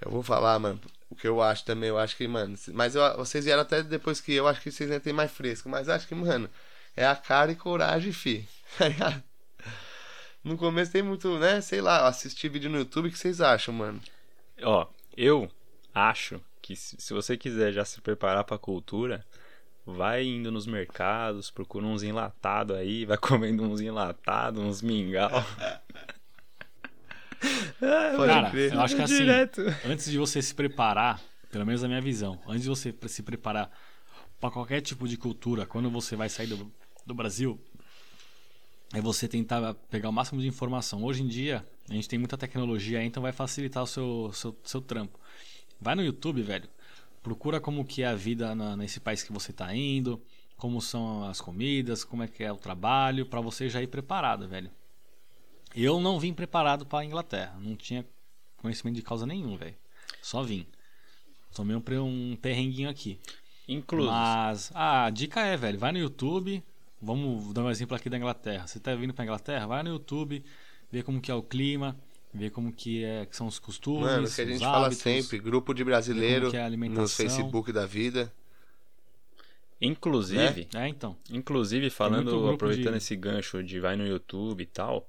Eu vou falar, mano, o que eu acho também. Eu acho que, mano. Mas eu- vocês vieram até depois que eu, acho que vocês ainda tem mais fresco. Mas acho que, mano, é a cara e coragem, fi. Tá? No começo tem muito, né? Sei lá, assistir vídeo no YouTube, o que vocês acham, mano? Ó, eu acho que se, se você quiser já se preparar pra cultura, vai indo nos mercados, procura uns enlatados aí, vai comendo uns enlatados, uns mingau. Ah, Pode Cara, crer. eu acho que assim, Direto. antes de você se preparar, pelo menos na minha visão, antes de você se preparar para qualquer tipo de cultura, quando você vai sair do, do Brasil, é você tentar pegar o máximo de informação. Hoje em dia, a gente tem muita tecnologia então vai facilitar o seu, seu, seu trampo. Vai no YouTube, velho. Procura como que é a vida na- nesse país que você tá indo, como são as comidas, como é que é o trabalho, para você já ir preparado, velho. Eu não vim preparado para Inglaterra, não tinha conhecimento de causa nenhum, velho. Só vim. Tomei um, um perrenguinho aqui. Inclusive, Mas a dica é, velho, vai no YouTube. Vamos dar um exemplo aqui da Inglaterra. Você tá vindo pra Inglaterra? Vai no YouTube, vê como que é o clima, vê como que, é, que são os costumes, Mano, o que a os gente fala hábitos. sempre, grupo de brasileiro é a no. Facebook da vida. inclusive, É, então. inclusive falando, aproveitando de- esse gancho de vai no YouTube e tal,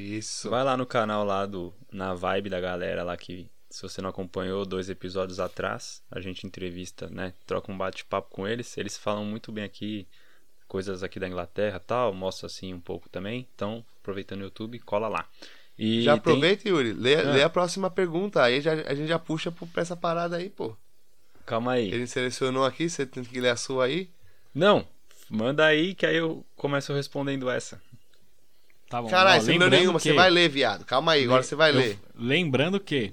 Isso. vai lá no canal lá do Na Vibe da galera lá que se você não acompanhou dois episódios atrás, a gente entrevista, né, troca um bate-papo com eles, eles falam muito bem aqui coisas aqui da Inglaterra, tal, mostra assim um pouco também. Então, aproveitando o YouTube, cola lá. E já tem- aproveita, Yuri. Lê, Ah. lê a próxima pergunta. Aí já, a gente já puxa pra essa parada aí, pô. Calma aí. Ele selecionou aqui, você tem que ler a sua aí. Não, manda aí que aí eu começo respondendo essa. Tá bom. Caralho, você não leu nenhuma. que- Você vai ler, viado. Calma aí, agora você vai eu- ler. Lembrando que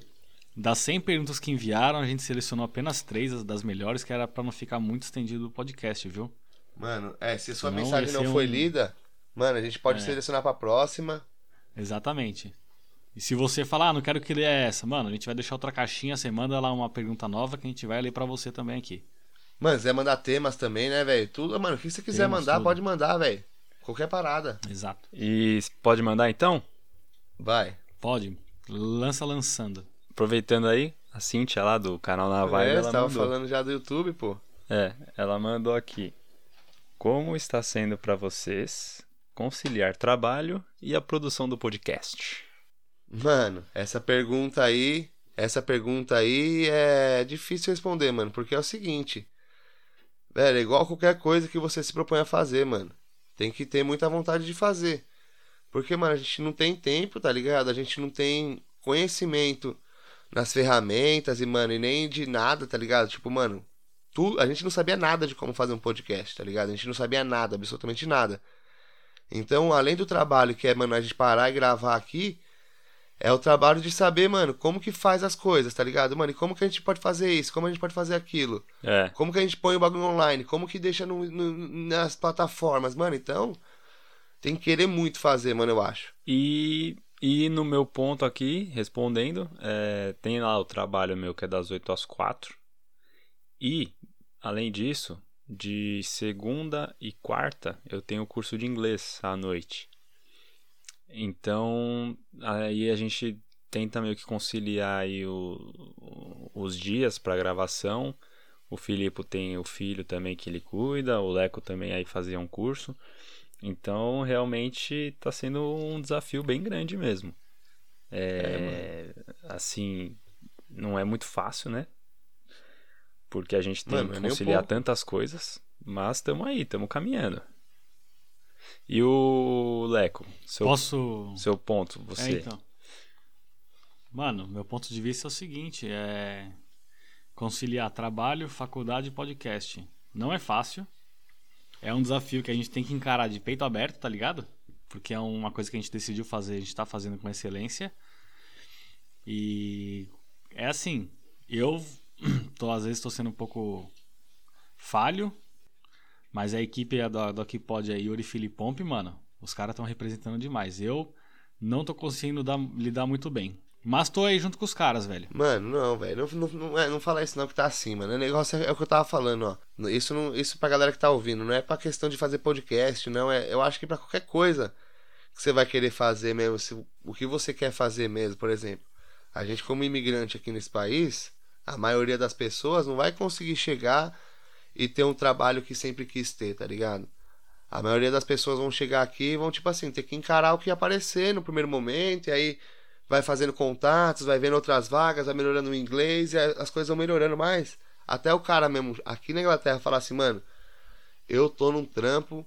das 100 perguntas que enviaram, a gente selecionou apenas três as- das melhores, que era pra não ficar muito estendido o podcast, viu? Mano, é, se sua Senão mensagem não foi um- lida, mano, a gente pode É. selecionar pra próxima. Exatamente. E se você falar, ah, não quero que lê essa, mano, a gente vai deixar outra caixinha, você manda lá uma pergunta nova que a gente vai ler pra você também aqui. Mano, se quiser mandar temas também, né, velho? Tudo, mano, o que você quiser Temas, mandar, tudo. pode mandar, velho. Qualquer parada. Exato. E pode mandar então? Vai. Pode. Lança lançando. Aproveitando aí, A Cintia lá do canal na Vibe, é, ela você tava mandou. falando já do YouTube, pô. É, ela mandou aqui. Como está sendo pra vocês conciliar trabalho e a produção do podcast? Mano, essa pergunta aí, essa pergunta aí é difícil responder, mano, porque é o seguinte, velho, é igual qualquer coisa que você se propõe a fazer, mano. Tem que ter muita vontade de fazer. Porque, mano, a gente não tem tempo, tá ligado? A gente não tem conhecimento nas ferramentas e, mano, e nem de nada, tá ligado? Tipo, mano, tu, a gente não sabia nada de como fazer um podcast, tá ligado? A gente não sabia nada, absolutamente nada. Então, além do trabalho que é, mano, a gente parar e gravar aqui, é o trabalho de saber, mano, como que faz as coisas, tá ligado? Mano, e como que a gente pode fazer isso? Como a gente pode fazer aquilo? É, Como que a gente põe o bagulho online? Como que deixa no- no- nas plataformas? Mano, então, tem que querer muito fazer, mano, eu acho. E, e no meu ponto aqui, respondendo, é, tem lá o trabalho meu que é das 8 às 4. E, além disso, de segunda e quarta eu tenho curso de inglês à noite. Então, aí a gente tenta meio que conciliar aí o- os dias para gravação. O Filipe tem o filho também que ele cuida, o Leco também aí fazia um curso. Então, realmente está sendo um desafio bem grande mesmo. É, assim, não é muito fácil, né? Porque a gente tem Mano, que é um conciliar tantas coisas, mas estamos aí, estamos caminhando. E o Leco, seu, Posso. seu ponto, É, você. então. Mano, meu ponto de vista é o seguinte: é conciliar trabalho, faculdade e podcast. Não é fácil. É um desafio que a gente tem que encarar de peito aberto, tá ligado? Porque é uma coisa que a gente decidiu fazer, a gente tá fazendo com excelência. E é assim, eu tô às vezes tô sendo um pouco falho, mas a equipe do, do Aqui Pode aí, Yuri Filipompe, mano, os caras estão representando demais. Eu não tô conseguindo dar- lidar muito bem. Mas tô aí junto com os caras, velho. Mano, não, velho. Não, não, não, é, não fala isso não que tá assim, mano. O negócio é, é o que eu tava falando, ó. Isso, não, isso pra galera que tá ouvindo. Não é pra questão de fazer podcast, não. É, eu acho que pra qualquer coisa que você vai querer fazer mesmo, se, o que você quer fazer mesmo, por exemplo. A gente, como imigrante aqui nesse país, a maioria das pessoas não vai conseguir chegar e ter um trabalho que sempre quis ter, tá ligado? A maioria das pessoas vão chegar aqui e vão, tipo assim, ter que encarar o que aparecer no primeiro momento, e aí vai fazendo contatos, vai vendo outras vagas, vai melhorando o inglês, e as coisas vão melhorando mais. Até o cara mesmo, aqui na Inglaterra, falar assim, mano, eu tô num trampo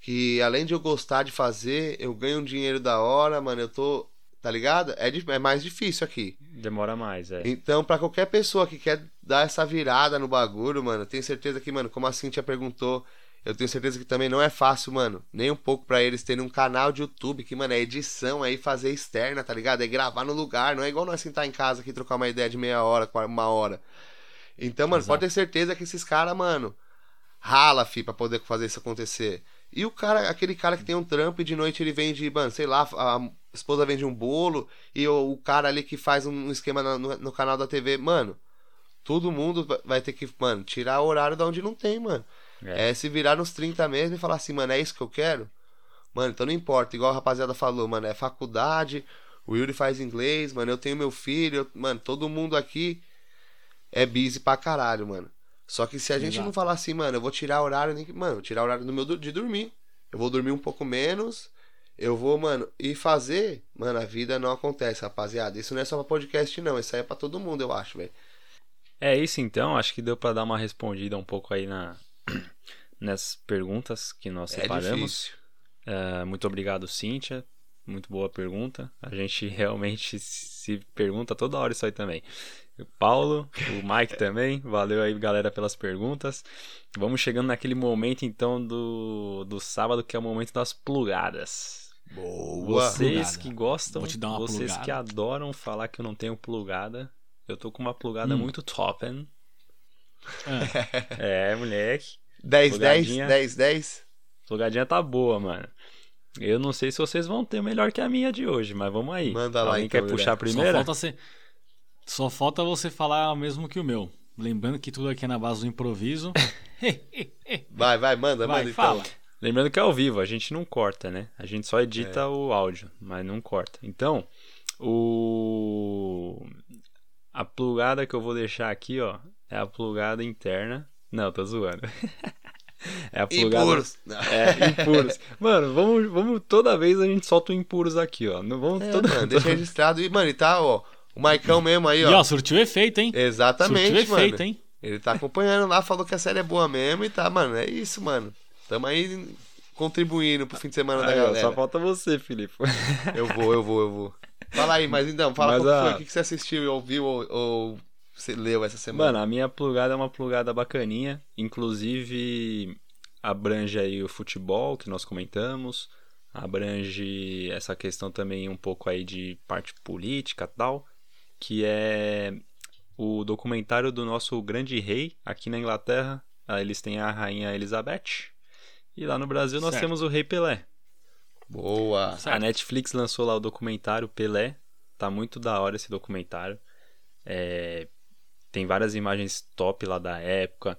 que além de eu gostar de fazer, eu ganho um dinheiro da hora, mano, eu tô. Tá ligado? É, é mais difícil aqui. Demora mais, é. Então, pra qualquer pessoa que quer dar essa virada no bagulho, mano, tenho certeza que, mano, como a Cintia perguntou, eu tenho certeza que também não é fácil, mano, nem um pouco pra eles terem um canal de YouTube, que, mano, é edição aí, fazer externa, tá ligado? É gravar no lugar, não é igual nós sentar em casa aqui e trocar uma ideia de meia hora, uma hora. Então, mano, Exato. pode ter certeza que esses caras, mano, rala, fi, pra poder fazer isso acontecer. E o cara, aquele cara que tem um trampo e de noite ele vende, mano, sei lá, a esposa vende um bolo e o, o cara ali que faz um esquema no, no canal da TV, mano, todo mundo va- vai ter que, mano, tirar o horário da onde não tem, mano. É. É. se virar nos 30 mesmo e falar assim, mano, é isso que eu quero? Mano, então não importa, igual a rapaziada falou, mano, é faculdade, o Yuri faz inglês, mano, eu tenho meu filho, eu- mano, todo mundo aqui é busy pra caralho, mano. Só que se a gente Exato. não falar assim, mano, eu vou tirar horário, nem que- mano, tirar horário do meu de dormir. Eu vou dormir um pouco menos, eu vou, mano, e fazer, mano, a vida não acontece, rapaziada. Isso não é só pra podcast, não, isso aí é pra todo mundo, eu acho, velho. É isso então, acho que deu pra dar uma respondida um pouco aí na nessas perguntas que nós É separamos. É, muito obrigado, Cíntia. Muito boa pergunta. A gente realmente se pergunta toda hora isso aí também. O Paulo, o Mike também. Valeu aí, galera, pelas perguntas. Vamos chegando naquele momento, então, do, do sábado, que é o momento das plugadas. Boa. Vocês Plugada. que gostam, Vou te dar uma vocês plugada. que adoram falar que eu não tenho plugada, eu tô com uma plugada Hum. muito top, hein? Ah, É, moleque. 10, 10, Plugadinha. 10, 10. Plugadinha tá boa, mano. Eu não sei se vocês vão ter melhor que a minha de hoje, mas vamos aí. Manda lá, Alguém então, quer puxar primeira? Só falta, ser... Só falta você falar o mesmo que o meu. Lembrando que tudo aqui é na base do improviso. Vai, vai, manda, Vai, manda fala. então. Lembrando que é ao vivo, a gente não corta, né? A gente só edita É. o áudio, mas não corta. Então, o A plugada que eu vou deixar aqui, ó, é a plugada interna. Não, tô zoando. É a plugada. Impuros. É, impuros. Mano, vamos, vamos. Toda vez a gente solta o impuros aqui, ó. Não vamos É, toda mano, deixa registrado. E, mano, e tá, ó. O Maicão mesmo aí, E ó. ó, surtiu efeito, hein? Exatamente, surtiu mano. efeito, hein? Ele tá acompanhando lá, falou que a série é boa mesmo e tá, mano. É isso, mano. Tamo aí contribuindo pro fim de semana da galera. só falta você, Felipe. Eu vou, eu vou, eu vou. Fala aí, mas então, fala Mas a- foi, o que que você assistiu, ouviu ou, ou você leu essa semana? Mano, a minha plugada é uma plugada bacaninha. Inclusive, abrange aí o futebol que nós comentamos. Abrange essa questão também um pouco aí de parte política e tal. Que é o documentário do nosso grande rei aqui na Inglaterra. Ah, Eles têm a rainha Elizabeth. E lá no Brasil nós Certo. temos o rei Pelé. Boa. Certo. A Netflix lançou lá o documentário Pelé. Tá muito da hora esse documentário. É, Tem várias imagens top lá da época.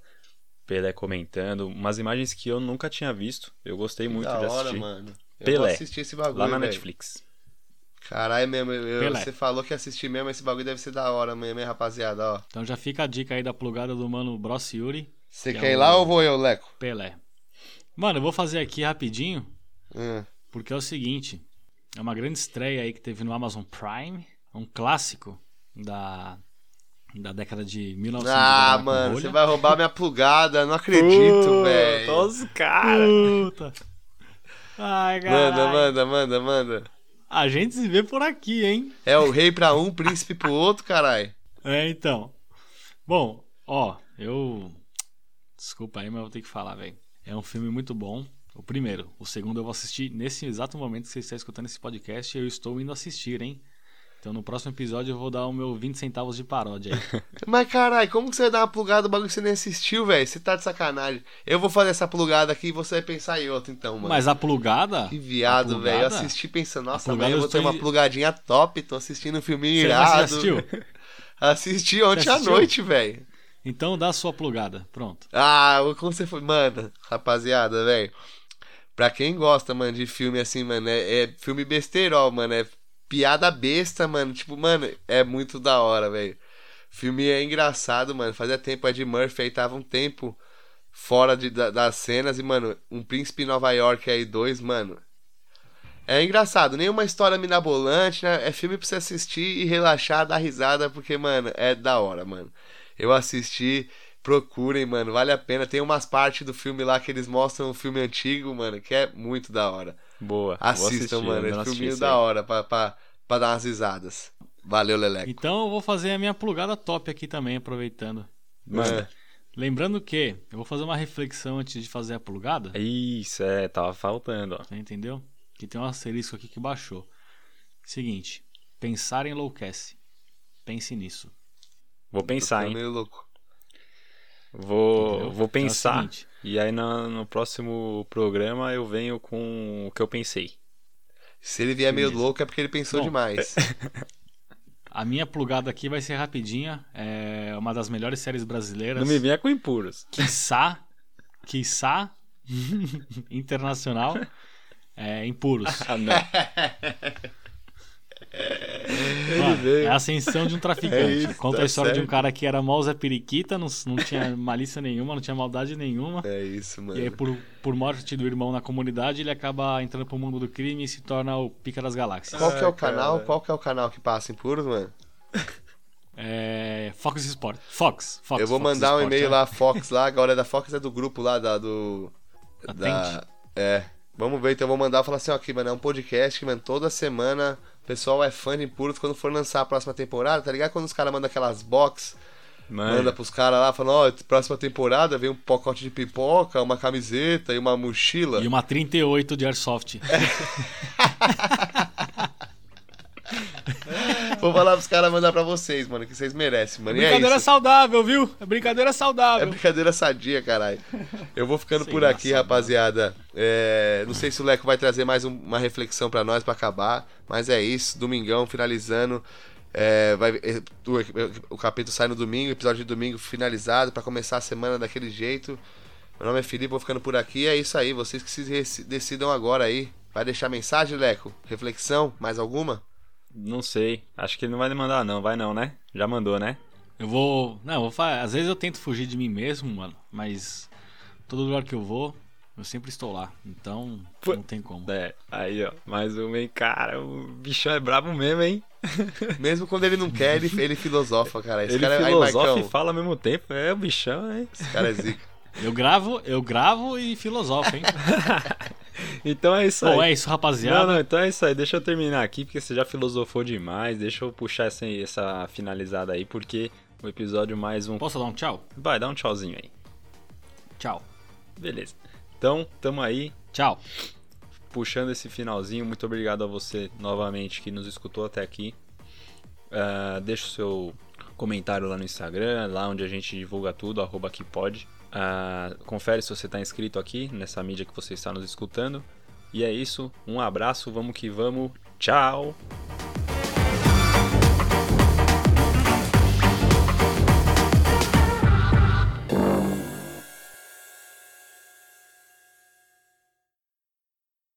Pelé comentando. Umas imagens que eu nunca tinha visto. Eu gostei muito da de hora, assistir. mano. Eu Pelé. vou assistir esse bagulho, Lá na velho. Netflix. Caralho, mesmo. eu- você falou que ia assistir mesmo, esse bagulho deve ser da hora mesmo, hein, rapaziada, ó. Então já fica a dica aí da plugada do mano Bros Yuri, Você Que é quer ir o- lá ou vou eu, Leco? Pelé. Mano, eu vou fazer aqui rapidinho, Hum. porque é o seguinte: é uma grande estreia aí que teve no Amazon Prime, um clássico da, da década de 1900. Ah, com mano, você vai roubar minha plugada, não acredito, velho. os caras. Puta! Ai, caralho. Manda, manda, manda, manda. A gente se vê por aqui, hein? É o rei pra um, príncipe pro outro, caralho. É, então. Bom, ó, eu. Desculpa aí, mas eu vou ter que falar, velho. É um filme muito bom. O primeiro. O segundo eu vou assistir nesse exato momento que você está escutando esse podcast. Eu estou indo assistir, hein? Então no próximo episódio eu vou dar o meu 20 centavos de paródia aí. Mas caralho, como que você vai dar uma plugada do bagulho que você nem assistiu, velho? Você tá de sacanagem. Eu vou fazer essa plugada aqui e você vai pensar em outra, então, mano. Mas a plugada. Que viado, velho. Eu assisti pensando, nossa, amanhã eu vou ter uma plugadinha top. Tô assistindo um Você já irado. assistiu? Assisti ontem Você à noite, velho. Então dá a sua plugada. Pronto. Ah, como você foi. Mano, rapaziada, velho. Pra quem gosta, mano, de filme assim, mano, é, é filme besteirol, mano. É piada besta, mano. Tipo, mano, é muito da hora, velho. Filme é engraçado, mano. Fazia tempo, Ed Murphy aí tava um tempo fora de, da- das cenas. E, mano, Um Príncipe em Nova York aí, dois, mano. É engraçado, nenhuma história minabolante, né? É filme pra você assistir e relaxar, dar risada, porque, mano, é da hora, mano. Eu assisti, procurem, mano, vale a pena. Tem umas partes do filme lá que eles mostram um filme antigo, mano, que é muito da hora. Boa. Assistam, assistir, mano, é assisti filminho da hora pra, pra, pra dar umas risadas. Valeu, Leleco. Então eu vou fazer a minha plugada top aqui também, aproveitando. Mano, É. Lembrando que eu vou fazer uma reflexão antes de fazer a plugada. Isso, é, tava faltando, ó. Entendeu? Que tem um asterisco aqui que baixou. Seguinte, pensar enlouquece. Pense nisso. Vou pensar, Tô hein? meio louco. Vou, Entendeu? vou Então é pensar. e aí na- no próximo programa eu venho com o que eu pensei. Se ele vier meio Beleza. louco é porque ele pensou Bom. demais. a minha plugada aqui vai ser rapidinha. É uma das melhores séries brasileiras. Não me venha com impuros. Quiçá, quiçá, internacional, é, impuros. Ah, não. Mano, é a ascensão de um traficante. É isso, Conta tá a história de um cara que era mó Zé Periquita, não, não tinha malícia nenhuma, não tinha maldade nenhuma. É isso, mano. E aí, por, por morte do irmão na comunidade, ele acaba entrando pro mundo do crime e se torna o pica das galáxias. Qual que é o canal? Qual que é o canal que passa em puros, mano? É. Fox Sport. Fox. Fox eu vou Fox mandar um Sport, e-mail é. lá, Fox lá, agora é da Fox é do grupo lá, da, do... Da, Atente. é, vamos ver, então eu vou mandar e falar assim, ó, aqui, mano, é um podcast que, mano, toda semana o pessoal é fã de Impuros quando for lançar a próxima temporada, tá ligado? Quando os caras mandam aquelas box, Mano, manda pros caras lá, falando, ó, próxima temporada vem um pacote de pipoca, uma camiseta e uma mochila. E uma 38 de Airsoft. Vou falar pros caras mandar pra vocês, mano, que vocês merecem, mano. E é brincadeira isso. saudável, viu? É brincadeira É saudável. brincadeira sadia, caralho. Eu vou ficando Sem por aqui, graça, rapaziada. É, não sei se o Leco vai trazer mais um- uma reflexão pra nós pra acabar, mas é isso. Domingão finalizando. É, vai, é, o, o capítulo sai no domingo, episódio de domingo finalizado pra começar a semana daquele jeito. Meu nome é Felipe, vou ficando por aqui. É isso aí, vocês que se decidam agora aí. Vai deixar mensagem, Leco? Reflexão? Mais alguma? Não sei. Acho que ele não vai mandar, não. Vai não, né? Já mandou, né? Eu vou. Não, eu vou falar. Às vezes eu tento fugir de mim mesmo, mano. Mas todo lugar que eu vou, eu sempre estou lá. Então, Pô. não tem como. É, aí, ó. Mais um, hein? Cara, o bichão é brabo mesmo, hein? Mesmo quando ele não quer, ele, ele filosofa, cara. Esse ele cara é aí, filosofa e fala ao mesmo tempo. É o bichão, hein? Esse cara é zica. Eu gravo, eu gravo e filosofo, hein? Então é isso aí. Bom, é isso, rapaziada. Não, não, então é isso aí. Deixa eu terminar aqui, porque você já filosofou demais. Deixa eu puxar essa, essa finalizada aí, porque o episódio mais um. Posso dar um tchau? Vai, dá um tchauzinho aí. Tchau. Beleza. Então, tamo aí, Tchau. puxando esse finalzinho. Muito obrigado a você novamente que nos escutou até aqui. Ah, deixa o seu comentário lá no Instagram, lá onde a gente divulga tudo, arroba aqui pode. Ah, confere se você está inscrito aqui nessa mídia que você está nos escutando. E é isso, um abraço, vamos que vamos, tchau!